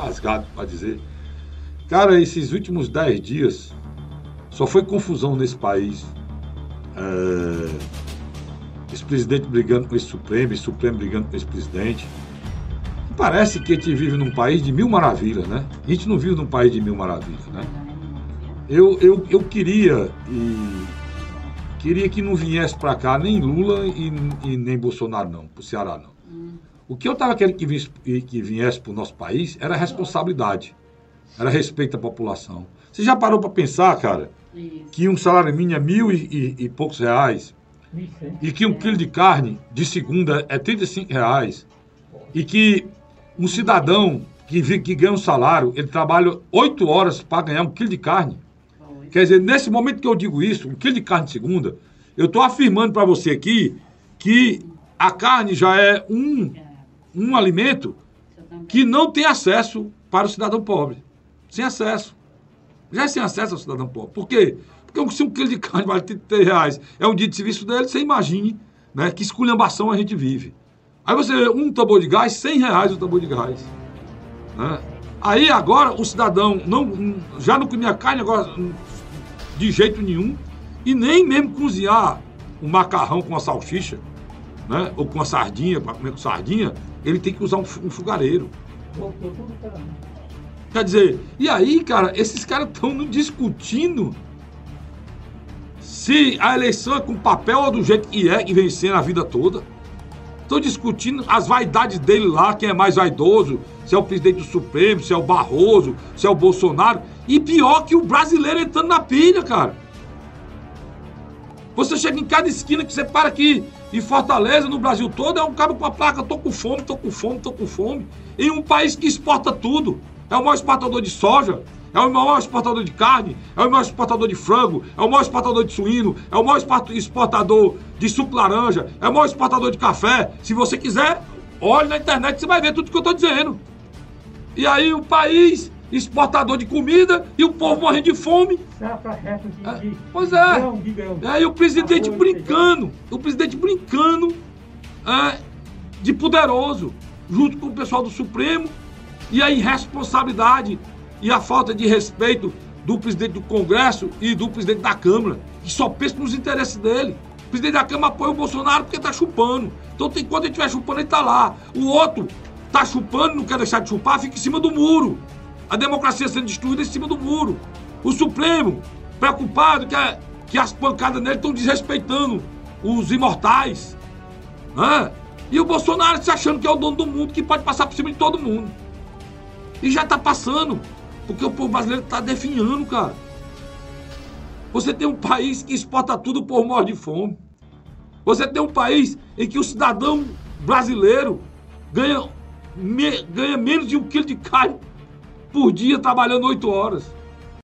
rasgado para dizer. Cara, esses últimos dez dias só foi confusão nesse país. É... Esse presidente brigando com esse Supremo, esse Supremo brigando com esse presidente. Parece que a gente vive num país de mil maravilhas, né? A gente não vive num país de mil maravilhas, né? Eu, eu, eu queria e queria que não viesse para cá nem Lula e, e nem Bolsonaro não, para o Ceará não. O que eu estava querendo que viesse, que viesse para o nosso país era responsabilidade, era respeito à população. Você já parou para pensar, cara, Isso. que um salário mínimo é mil e, e, e poucos reais, e que um quilo de carne de segunda é 35 reais, e que um cidadão que, que ganha um salário, ele trabalha oito horas para ganhar um quilo de carne. Quer dizer, nesse momento que eu digo isso, um quilo de carne de segunda, eu estou afirmando para você aqui que a carne já é um um alimento que não tem acesso para o cidadão pobre. Sem acesso. Já é sem acesso ao cidadão pobre. Por quê? Porque se um quilo de carne vale 33 reais, é um dia de serviço dele, você imagine né, que esculhambação a gente vive. Aí você vê um tambor de gás, 100 reais o tambor de gás. Né? Aí agora o cidadão não, já não comia carne agora de jeito nenhum e nem mesmo cozinhar um macarrão com uma salsicha, né? ou com uma sardinha, para comer com sardinha, ele tem que usar um, um fogareiro. Quer dizer, e aí, cara, esses caras estão discutindo se a eleição é com papel ou do jeito que é, que vencendo a vida toda. Estão discutindo as vaidades dele lá, quem é mais vaidoso, se é o presidente do Supremo, se é o Barroso, se é o Bolsonaro. E pior que o brasileiro entrando na pilha, cara. Você chega em cada esquina que você para aqui em Fortaleza, no Brasil todo, é um cara com a placa, tô com fome, tô com fome, tô com fome. Em um país que exporta tudo. É o maior exportador de soja, é o maior exportador de carne, é o maior exportador de frango, é o maior exportador de suíno, é o maior exportador de suco laranja, é o maior exportador de café. Se você quiser, olhe na internet, você vai ver tudo que eu estou dizendo. E aí o país exportador de comida e o povo morrendo de fome. É, pois é. é. E o presidente brincando, o presidente brincando é, de poderoso, junto com o pessoal do Supremo, e a irresponsabilidade e a falta de respeito do presidente do Congresso e do presidente da Câmara, que só pensa nos interesses dele. O presidente da Câmara apoia o Bolsonaro porque está chupando. Então, enquanto ele estiver chupando, ele está lá. O outro está chupando, não quer deixar de chupar, fica em cima do muro a democracia sendo destruída em cima do muro. O Supremo, preocupado que, a, que as pancadas nele estão desrespeitando os imortais. Né? E o Bolsonaro se achando que é o dono do mundo, que pode passar por cima de todo mundo. E já está passando, porque o povo brasileiro está definhando, cara. Você tem um país que exporta tudo por morte de fome. Você tem um país em que o cidadão brasileiro ganha, me, ganha menos de um quilo de carne por dia trabalhando oito horas.